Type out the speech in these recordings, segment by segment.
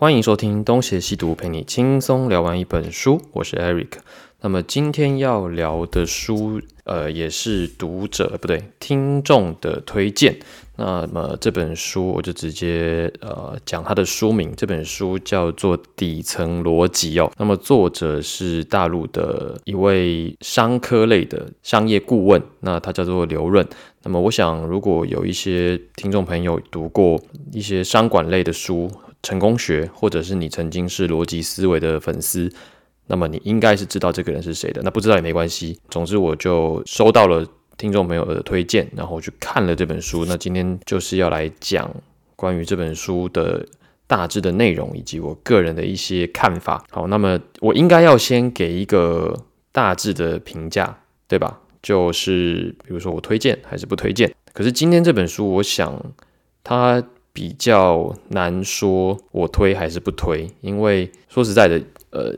欢迎收听东邪西毒，陪你轻松聊完一本书。我是 Eric。那么今天要聊的书，呃，也是读者不对听众的推荐。那么这本书我就直接呃讲它的书名。这本书叫做《底层逻辑》哦。那么作者是大陆的一位商科类的商业顾问，那他叫做刘润。那么我想，如果有一些听众朋友读过一些商管类的书，成功学，或者是你曾经是逻辑思维的粉丝，那么你应该是知道这个人是谁的。那不知道也没关系，总之我就收到了听众朋友的推荐，然后去看了这本书。那今天就是要来讲关于这本书的大致的内容，以及我个人的一些看法。好，那么我应该要先给一个大致的评价，对吧？就是比如说我推荐还是不推荐。可是今天这本书，我想它。比较难说，我推还是不推，因为说实在的，呃，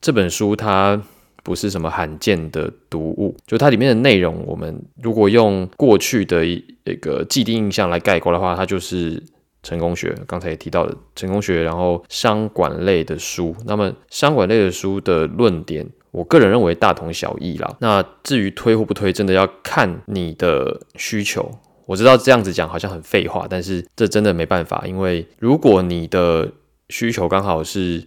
这本书它不是什么罕见的读物，就它里面的内容，我们如果用过去的一个既定印象来概括的话，它就是成功学，刚才也提到的成功学，然后商管类的书。那么商管类的书的论点，我个人认为大同小异啦。那至于推或不推，真的要看你的需求。我知道这样子讲好像很废话，但是这真的没办法，因为如果你的需求刚好是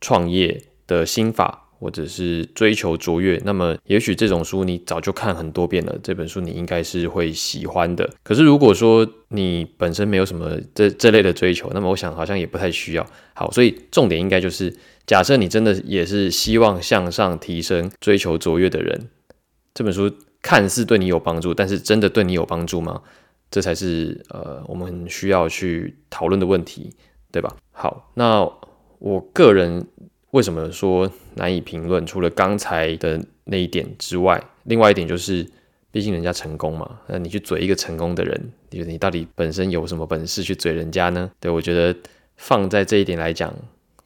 创业的心法，或者是追求卓越，那么也许这种书你早就看很多遍了，这本书你应该是会喜欢的。可是如果说你本身没有什么这这类的追求，那么我想好像也不太需要。好，所以重点应该就是，假设你真的也是希望向上提升、追求卓越的人，这本书。看似对你有帮助，但是真的对你有帮助吗？这才是呃我们需要去讨论的问题，对吧？好，那我个人为什么说难以评论？除了刚才的那一点之外，另外一点就是，毕竟人家成功嘛，那你去嘴一个成功的人，你觉得你到底本身有什么本事去嘴人家呢？对我觉得放在这一点来讲，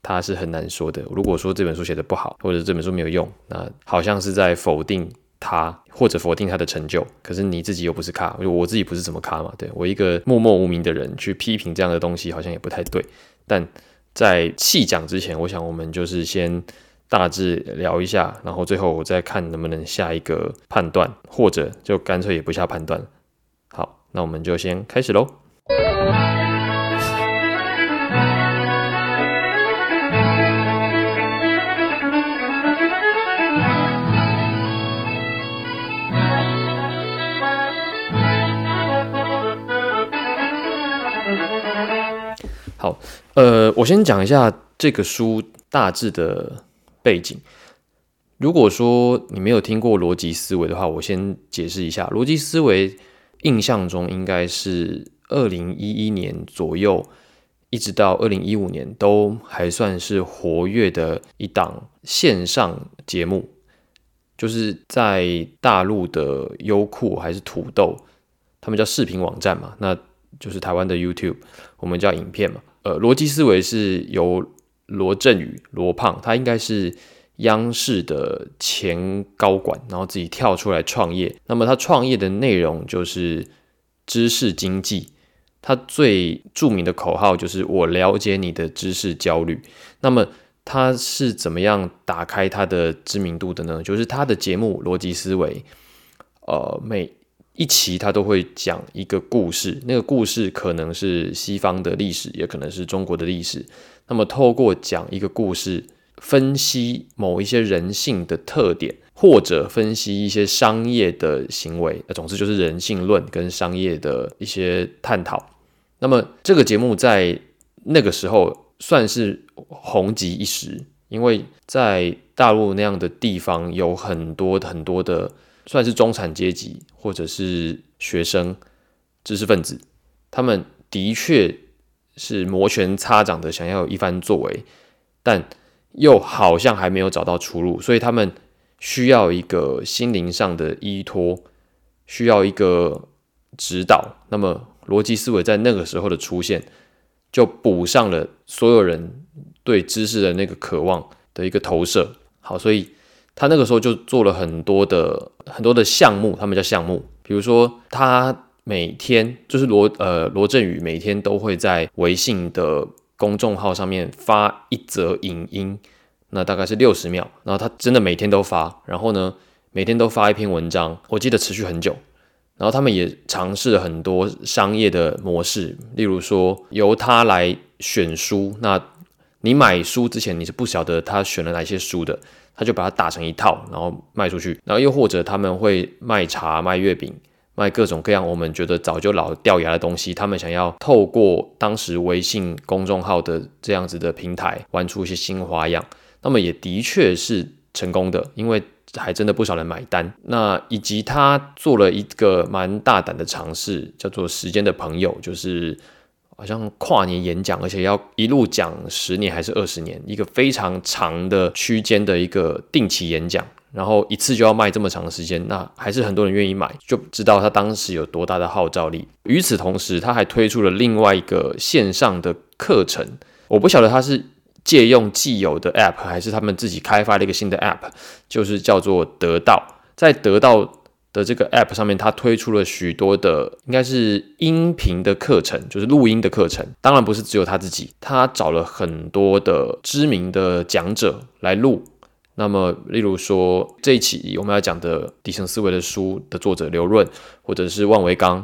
他是很难说的。如果说这本书写的不好，或者这本书没有用，那好像是在否定。他或者否定他的成就，可是你自己又不是咖，我自己不是什么咖嘛？对我一个默默无名的人去批评这样的东西，好像也不太对。但在细讲之前，我想我们就是先大致聊一下，然后最后我再看能不能下一个判断，或者就干脆也不下判断。好，那我们就先开始喽。呃，我先讲一下这个书大致的背景。如果说你没有听过逻辑思维的话，我先解释一下。逻辑思维印象中应该是二零一一年左右，一直到二零一五年都还算是活跃的一档线上节目，就是在大陆的优酷还是土豆，他们叫视频网站嘛，那就是台湾的 YouTube，我们叫影片嘛。呃，逻辑思维是由罗振宇、罗胖，他应该是央视的前高管，然后自己跳出来创业。那么他创业的内容就是知识经济，他最著名的口号就是“我了解你的知识焦虑”。那么他是怎么样打开他的知名度的呢？就是他的节目《逻辑思维》，呃，每一期他都会讲一个故事，那个故事可能是西方的历史，也可能是中国的历史。那么透过讲一个故事，分析某一些人性的特点，或者分析一些商业的行为，那总之就是人性论跟商业的一些探讨。那么这个节目在那个时候算是红极一时，因为在大陆那样的地方有很多很多的。算是中产阶级，或者是学生、知识分子，他们的确是摩拳擦掌的想要有一番作为，但又好像还没有找到出路，所以他们需要一个心灵上的依托，需要一个指导。那么逻辑思维在那个时候的出现，就补上了所有人对知识的那个渴望的一个投射。好，所以。他那个时候就做了很多的很多的项目，他们叫项目。比如说，他每天就是罗呃罗振宇每天都会在微信的公众号上面发一则影音，那大概是六十秒，然后他真的每天都发，然后呢，每天都发一篇文章，我记得持续很久。然后他们也尝试了很多商业的模式，例如说由他来选书，那你买书之前你是不晓得他选了哪些书的，他就把它打成一套，然后卖出去。然后又或者他们会卖茶、卖月饼。卖各种各样我们觉得早就老掉牙的东西，他们想要透过当时微信公众号的这样子的平台玩出一些新花样，那么也的确是成功的，因为还真的不少人买单。那以及他做了一个蛮大胆的尝试，叫做“时间的朋友”，就是好像跨年演讲，而且要一路讲十年还是二十年，一个非常长的区间的一个定期演讲。然后一次就要卖这么长的时间，那还是很多人愿意买，就知道他当时有多大的号召力。与此同时，他还推出了另外一个线上的课程，我不晓得他是借用既有的 App，还是他们自己开发了一个新的 App，就是叫做得到。在得到的这个 App 上面，他推出了许多的应该是音频的课程，就是录音的课程。当然不是只有他自己，他找了很多的知名的讲者来录。那么，例如说这一期我们要讲的底层思维的书的作者刘润，或者是万维刚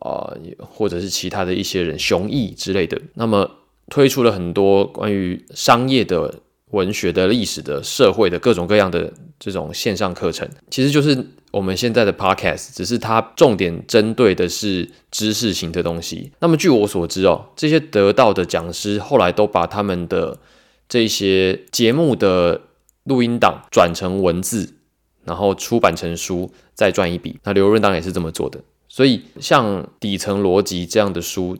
啊，或者是其他的一些人，熊毅之类的，那么推出了很多关于商业的、文学的、历史的、社会的各种各样的这种线上课程，其实就是我们现在的 podcast，只是它重点针对的是知识型的东西。那么据我所知哦，这些得到的讲师后来都把他们的这些节目的。录音档转成文字，然后出版成书，再赚一笔。那刘润当也是这么做的。所以像底层逻辑这样的书，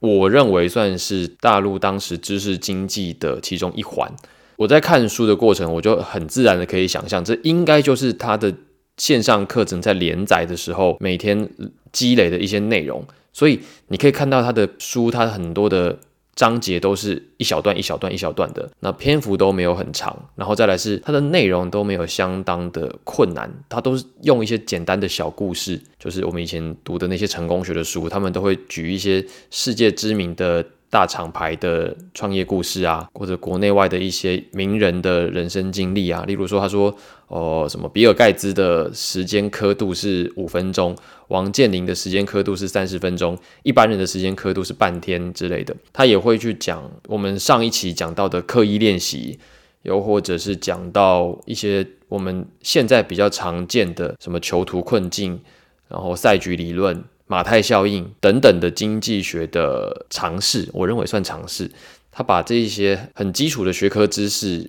我认为算是大陆当时知识经济的其中一环。我在看书的过程，我就很自然的可以想象，这应该就是他的线上课程在连载的时候每天积累的一些内容。所以你可以看到他的书，他很多的。章节都是一小段一小段一小段的，那篇幅都没有很长，然后再来是它的内容都没有相当的困难，它都是用一些简单的小故事，就是我们以前读的那些成功学的书，他们都会举一些世界知名的。大厂牌的创业故事啊，或者国内外的一些名人的人生经历啊，例如说，他说，哦，什么比尔盖茨的时间刻度是五分钟，王健林的时间刻度是三十分钟，一般人的时间刻度是半天之类的。他也会去讲我们上一期讲到的刻意练习，又或者是讲到一些我们现在比较常见的什么囚徒困境，然后赛局理论。马太效应等等的经济学的尝试，我认为算尝试。他把这一些很基础的学科知识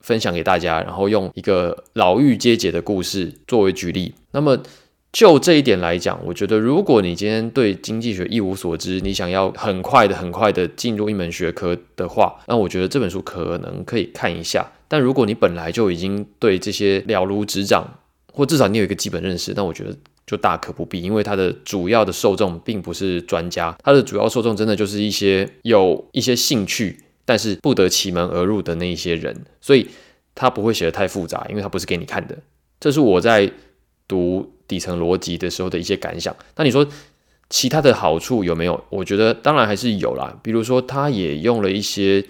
分享给大家，然后用一个牢狱阶解的故事作为举例。那么就这一点来讲，我觉得如果你今天对经济学一无所知，你想要很快的、很快的进入一门学科的话，那我觉得这本书可能可以看一下。但如果你本来就已经对这些了如指掌，或至少你有一个基本认识，那我觉得。就大可不必，因为它的主要的受众并不是专家，它的主要受众真的就是一些有一些兴趣，但是不得其门而入的那一些人，所以他不会写的太复杂，因为他不是给你看的。这是我在读底层逻辑的时候的一些感想。那你说其他的好处有没有？我觉得当然还是有啦，比如说他也用了一些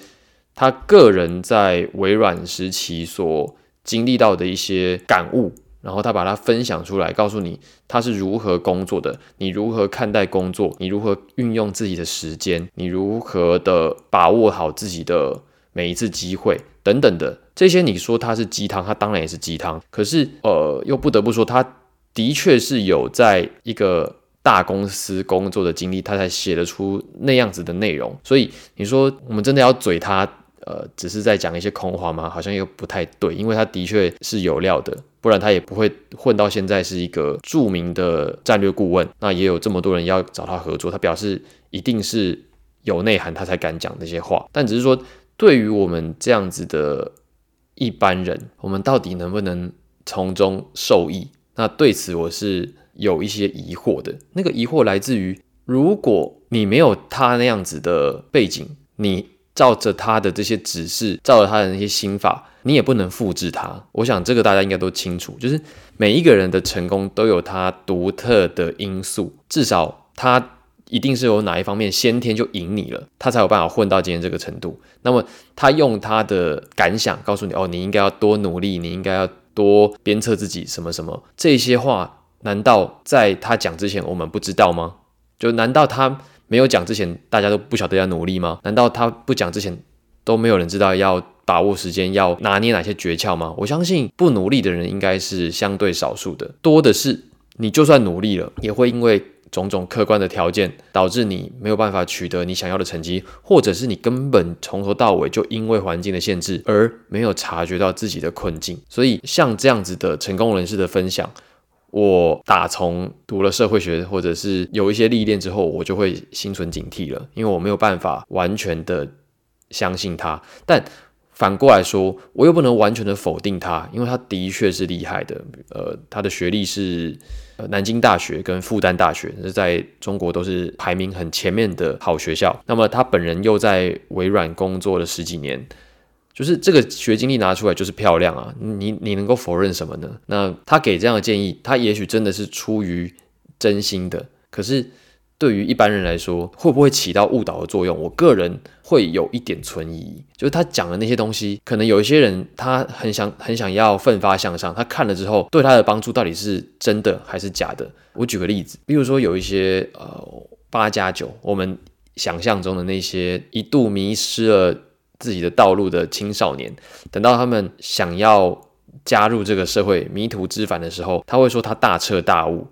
他个人在微软时期所经历到的一些感悟。然后他把它分享出来，告诉你他是如何工作的，你如何看待工作，你如何运用自己的时间，你如何的把握好自己的每一次机会等等的这些。你说它是鸡汤，它当然也是鸡汤。可是呃，又不得不说，他的确是有在一个大公司工作的经历，他才写得出那样子的内容。所以你说我们真的要嘴他，呃，只是在讲一些空话吗？好像又不太对，因为他的确是有料的。不然他也不会混到现在是一个著名的战略顾问。那也有这么多人要找他合作，他表示一定是有内涵，他才敢讲这些话。但只是说，对于我们这样子的一般人，我们到底能不能从中受益？那对此我是有一些疑惑的。那个疑惑来自于，如果你没有他那样子的背景，你照着他的这些指示，照着他的那些心法。你也不能复制他，我想这个大家应该都清楚，就是每一个人的成功都有他独特的因素，至少他一定是有哪一方面先天就赢你了，他才有办法混到今天这个程度。那么他用他的感想告诉你，哦，你应该要多努力，你应该要多鞭策自己，什么什么这些话，难道在他讲之前我们不知道吗？就难道他没有讲之前，大家都不晓得要努力吗？难道他不讲之前都没有人知道要把握时间，要拿捏哪些诀窍吗？我相信不努力的人应该是相对少数的，多的是你就算努力了，也会因为。种种客观的条件导致你没有办法取得你想要的成绩，或者是你根本从头到尾就因为环境的限制而没有察觉到自己的困境。所以像这样子的成功人士的分享，我打从读了社会学或者是有一些历练之后，我就会心存警惕了，因为我没有办法完全的相信他。但反过来说，我又不能完全的否定他，因为他的确是厉害的。呃，他的学历是南京大学跟复旦大学，是在中国都是排名很前面的好学校。那么他本人又在微软工作了十几年，就是这个学经历拿出来就是漂亮啊！你你能够否认什么呢？那他给这样的建议，他也许真的是出于真心的，可是。对于一般人来说，会不会起到误导的作用？我个人会有一点存疑。就是他讲的那些东西，可能有一些人他很想很想要奋发向上，他看了之后对他的帮助到底是真的还是假的？我举个例子，比如说有一些呃八加九，我们想象中的那些一度迷失了自己的道路的青少年，等到他们想要加入这个社会迷途知返的时候，他会说他大彻大悟。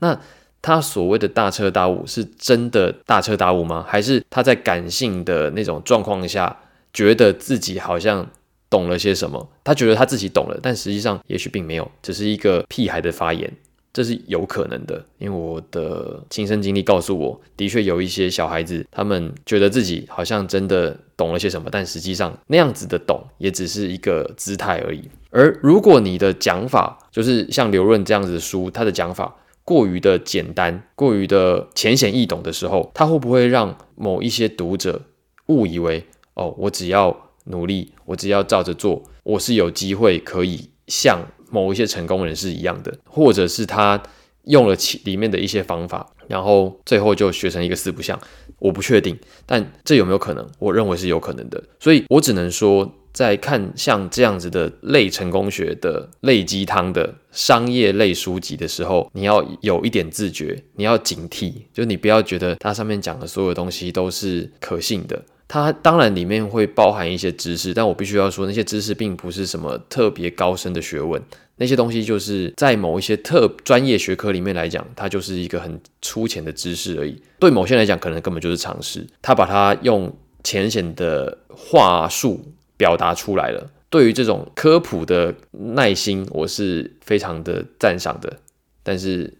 那他所谓的大彻大悟，是真的大彻大悟吗？还是他在感性的那种状况下，觉得自己好像懂了些什么？他觉得他自己懂了，但实际上也许并没有，只是一个屁孩的发言，这是有可能的。因为我的亲身经历告诉我，的确有一些小孩子，他们觉得自己好像真的懂了些什么，但实际上那样子的懂，也只是一个姿态而已。而如果你的讲法，就是像刘润这样子的书，他的讲法。过于的简单，过于的浅显易懂的时候，他会不会让某一些读者误以为哦，我只要努力，我只要照着做，我是有机会可以像某一些成功人士一样的，或者是他用了其里面的一些方法，然后最后就学成一个四不像？我不确定，但这有没有可能？我认为是有可能的，所以我只能说。在看像这样子的类成功学的类鸡汤的商业类书籍的时候，你要有一点自觉，你要警惕，就你不要觉得它上面讲的所有东西都是可信的。它当然里面会包含一些知识，但我必须要说，那些知识并不是什么特别高深的学问，那些东西就是在某一些特专业学科里面来讲，它就是一个很粗浅的知识而已。对某些人来讲，可能根本就是常识。他把它用浅显的话术。表达出来了。对于这种科普的耐心，我是非常的赞赏的。但是，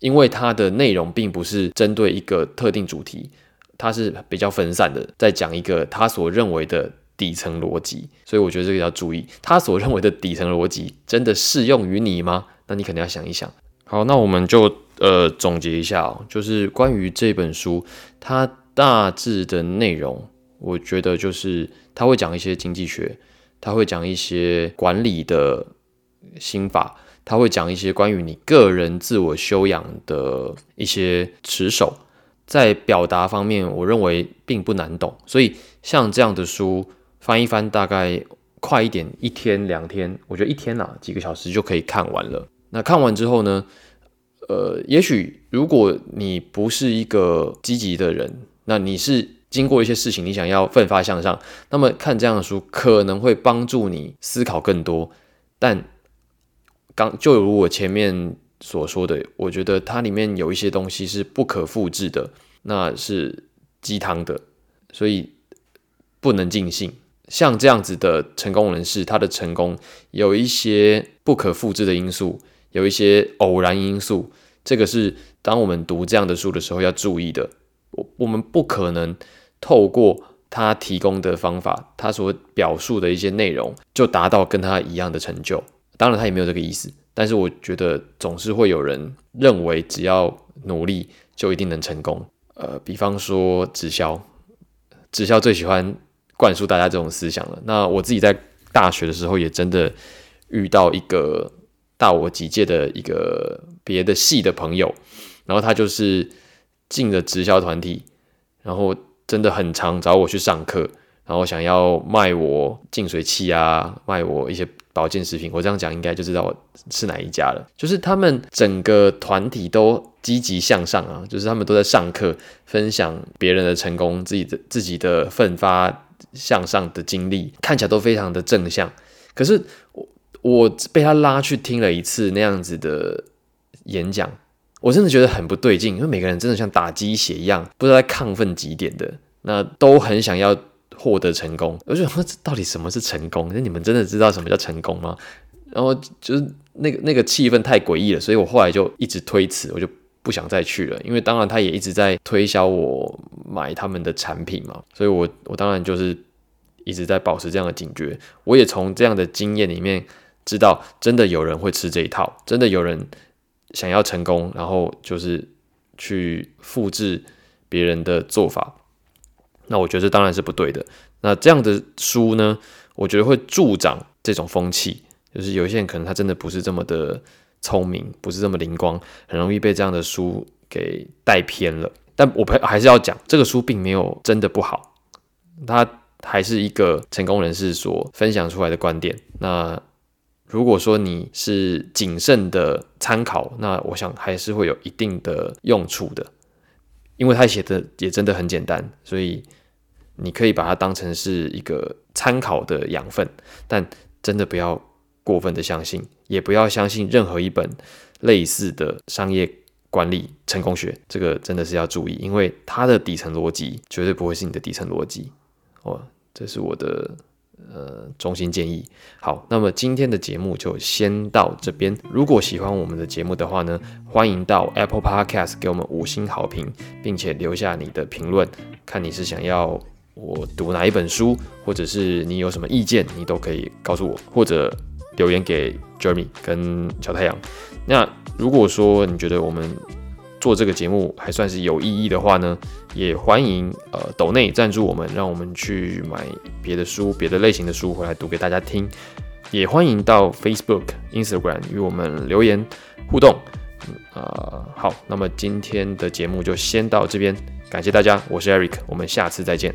因为它的内容并不是针对一个特定主题，它是比较分散的，在讲一个他所认为的底层逻辑。所以，我觉得这个要注意，他所认为的底层逻辑真的适用于你吗？那你肯定要想一想。好，那我们就呃总结一下哦，就是关于这本书，它大致的内容。我觉得就是他会讲一些经济学，他会讲一些管理的心法，他会讲一些关于你个人自我修养的一些持守，在表达方面，我认为并不难懂。所以像这样的书翻一翻，大概快一点，一天两天，我觉得一天呐几个小时就可以看完了。那看完之后呢，呃，也许如果你不是一个积极的人，那你是。经过一些事情，你想要奋发向上，那么看这样的书可能会帮助你思考更多。但刚就如我前面所说的，我觉得它里面有一些东西是不可复制的，那是鸡汤的，所以不能尽信。像这样子的成功人士，他的成功有一些不可复制的因素，有一些偶然因素，这个是当我们读这样的书的时候要注意的。我我们不可能。透过他提供的方法，他所表述的一些内容，就达到跟他一样的成就。当然，他也没有这个意思。但是，我觉得总是会有人认为，只要努力就一定能成功。呃，比方说直销，直销最喜欢灌输大家这种思想了。那我自己在大学的时候，也真的遇到一个大我几届的一个别的系的朋友，然后他就是进了直销团体，然后真的很常找我去上课，然后想要卖我净水器啊，卖我一些保健食品。我这样讲应该就知道我是哪一家了。就是他们整个团体都积极向上啊，就是他们都在上课，分享别人的成功，自己的自己的奋发向上的经历，看起来都非常的正向。可是我我被他拉去听了一次那样子的演讲。我真的觉得很不对劲，因为每个人真的像打鸡血一样，不知道在亢奋几点的，那都很想要获得成功。我就想说，这到底什么是成功？那你们真的知道什么叫成功吗？然后就是那个那个气氛太诡异了，所以我后来就一直推辞，我就不想再去了。因为当然他也一直在推销我买他们的产品嘛，所以我我当然就是一直在保持这样的警觉。我也从这样的经验里面知道，真的有人会吃这一套，真的有人。想要成功，然后就是去复制别人的做法，那我觉得这当然是不对的。那这样的书呢，我觉得会助长这种风气，就是有些人可能他真的不是这么的聪明，不是这么灵光，很容易被这样的书给带偏了。但我还是要讲，这个书并没有真的不好，它还是一个成功人士所分享出来的观点。那如果说你是谨慎的参考，那我想还是会有一定的用处的，因为他写的也真的很简单，所以你可以把它当成是一个参考的养分，但真的不要过分的相信，也不要相信任何一本类似的商业管理成功学，这个真的是要注意，因为它的底层逻辑绝对不会是你的底层逻辑哦，这是我的。呃，中心建议。好，那么今天的节目就先到这边。如果喜欢我们的节目的话呢，欢迎到 Apple Podcast 给我们五星好评，并且留下你的评论。看你是想要我读哪一本书，或者是你有什么意见，你都可以告诉我，或者留言给 Jeremy 跟小太阳。那如果说你觉得我们做这个节目还算是有意义的话呢，也欢迎呃斗内赞助我们，让我们去买别的书、别的类型的书回来读给大家听。也欢迎到 Facebook、Instagram 与我们留言互动。啊，好，那么今天的节目就先到这边，感谢大家，我是 Eric，我们下次再见。